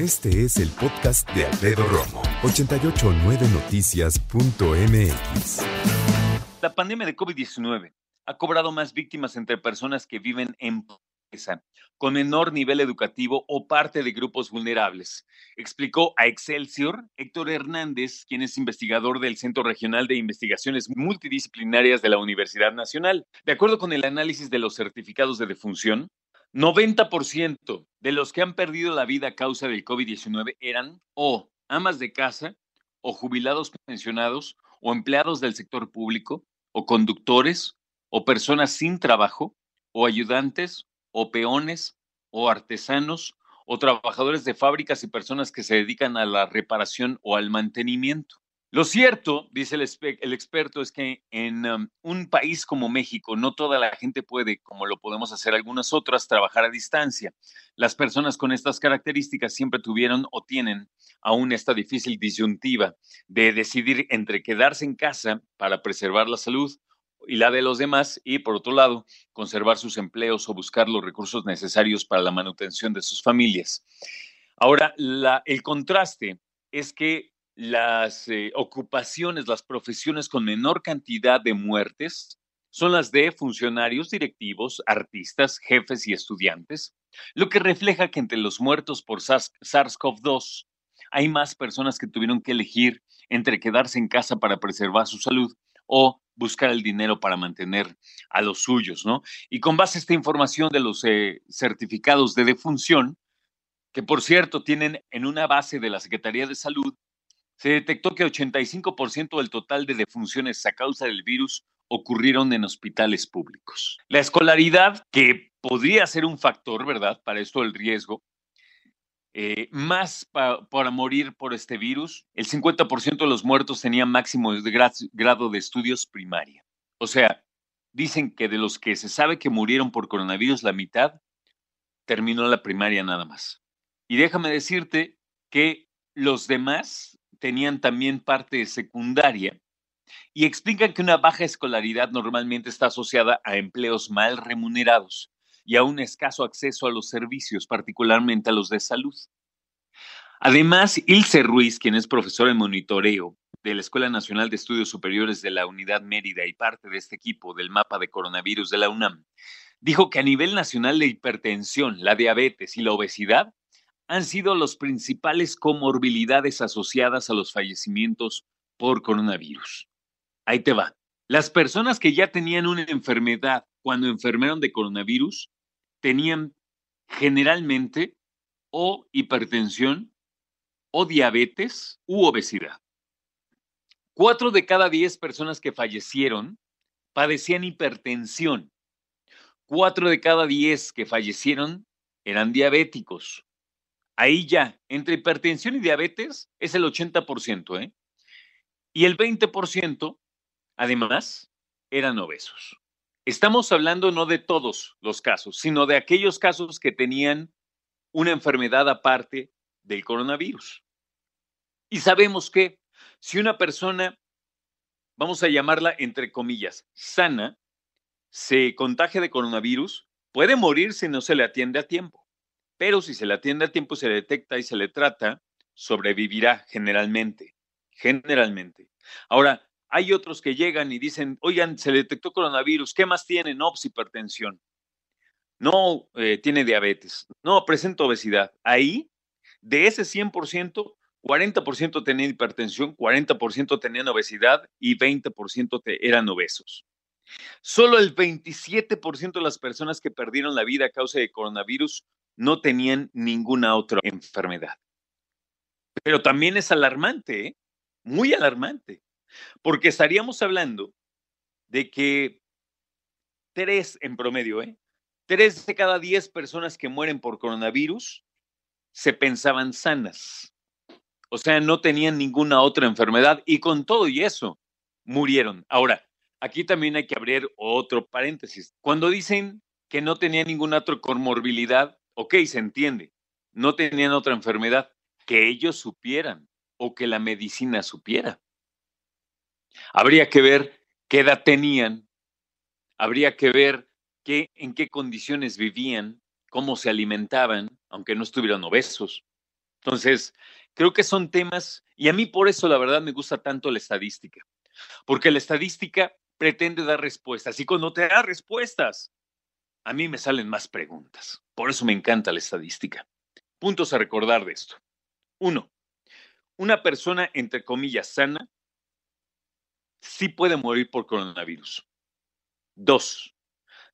Este es el podcast de Alfredo Romo, 889noticias.mx. La pandemia de COVID-19 ha cobrado más víctimas entre personas que viven en pobreza, con menor nivel educativo o parte de grupos vulnerables, explicó a Excelsior Héctor Hernández, quien es investigador del Centro Regional de Investigaciones Multidisciplinarias de la Universidad Nacional. De acuerdo con el análisis de los certificados de defunción, 90% de los que han perdido la vida a causa del COVID-19 eran o amas de casa, o jubilados pensionados, o empleados del sector público, o conductores, o personas sin trabajo, o ayudantes, o peones, o artesanos, o trabajadores de fábricas y personas que se dedican a la reparación o al mantenimiento. Lo cierto, dice el, experto, es que en um, un país como México no toda la gente puede, como lo podemos hacer algunas otras, trabajar a distancia. Las personas con estas características siempre tuvieron o tienen aún esta difícil disyuntiva de decidir entre quedarse en casa para preservar la salud y la de los demás y, por otro lado, conservar sus empleos o buscar los recursos necesarios para la manutención de sus familias. Ahora, el contraste es que las eh, ocupaciones, las profesiones con menor cantidad de muertes son las de funcionarios directivos, artistas, jefes y estudiantes, lo que refleja que entre los muertos por SARS-CoV-2 hay más personas que tuvieron que elegir entre quedarse en casa para preservar su salud o buscar el dinero para mantener a los suyos, ¿no? Y con base a esta información de los eh, certificados de defunción, que por cierto tienen en una base de la Secretaría de Salud se detectó que 85% del total de defunciones a causa del virus ocurrieron en hospitales públicos. La escolaridad, que podría ser un factor, ¿verdad?, para esto el riesgo, eh, más para morir por este virus, el 50% de los muertos tenían máximo grado de estudios primaria. O sea, dicen que de los que se sabe que murieron por coronavirus, la mitad terminó la primaria nada más. Y déjame decirte que los demás tenían también parte secundaria y explican que una baja escolaridad normalmente está asociada a empleos mal remunerados y a un escaso acceso a los servicios, particularmente a los de salud. Además, Ilse Ruiz, quien es profesor en monitoreo de la Escuela Nacional de Estudios Superiores de la Unidad Mérida y parte de este equipo del mapa de coronavirus de la UNAM, dijo que a nivel nacional la hipertensión, la diabetes y la obesidad han sido los principales comorbilidades asociadas a los fallecimientos por coronavirus. Ahí te va. Las personas que ya tenían una enfermedad cuando enfermaron de coronavirus tenían generalmente o hipertensión o diabetes u obesidad. Cuatro de cada diez personas que fallecieron padecían hipertensión. Cuatro de cada diez que fallecieron eran diabéticos. Ahí ya, entre hipertensión y diabetes, es el 80%, ¿eh? Y el 20%, además, eran obesos. Estamos hablando no de todos los casos, sino de aquellos casos que tenían una enfermedad aparte del coronavirus. Y sabemos que si una persona, vamos a llamarla entre comillas, sana, se contagia de coronavirus, puede morir si no se le atiende a tiempo pero si se le atiende a tiempo, se le detecta y se le trata, sobrevivirá generalmente, generalmente. Ahora, hay otros que llegan y dicen, oigan, se le detectó coronavirus, ¿qué más tiene? No, pues hipertensión. No, eh, tiene diabetes. No, presenta obesidad. Ahí, de ese 100%, 40% tenían hipertensión, 40% tenían obesidad y 20% eran obesos. Solo el 27% de las personas que perdieron la vida a causa de coronavirus no tenían ninguna otra enfermedad. Pero también es alarmante, ¿eh? muy alarmante, porque estaríamos hablando de que tres en promedio, ¿eh? tres de cada diez personas que mueren por coronavirus se pensaban sanas. O sea, no tenían ninguna otra enfermedad y con todo y eso murieron. Ahora, aquí también hay que abrir otro paréntesis. Cuando dicen que no tenía ninguna otra comorbilidad, ok, se entiende, no tenían otra enfermedad que ellos supieran o que la medicina supiera. Habría que ver qué edad tenían, habría que ver qué, en qué condiciones vivían, cómo se alimentaban, aunque no estuvieran obesos. Entonces, creo que son temas, y a mí por eso la verdad me gusta tanto la estadística, porque la estadística pretende dar respuestas y cuando te da respuestas, a mí me salen más preguntas. Por eso me encanta la estadística. Puntos a recordar de esto. Uno, una persona, entre comillas, sana, sí puede morir por coronavirus. Dos,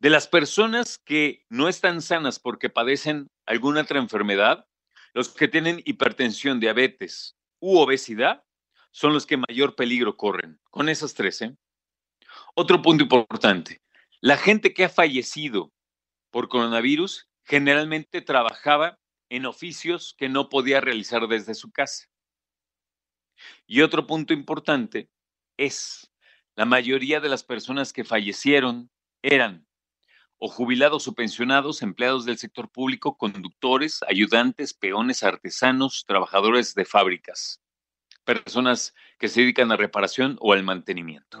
de las personas que no están sanas porque padecen alguna otra enfermedad, los que tienen hipertensión, diabetes u obesidad son los que mayor peligro corren. Con esas tres, ¿eh? Otro punto importante. La gente que ha fallecido por coronavirus generalmente trabajaba en oficios que no podía realizar desde su casa. Y otro punto importante es, la mayoría de las personas que fallecieron eran o jubilados o pensionados, empleados del sector público, conductores, ayudantes, peones, artesanos, trabajadores de fábricas, personas que se dedican a reparación o al mantenimiento.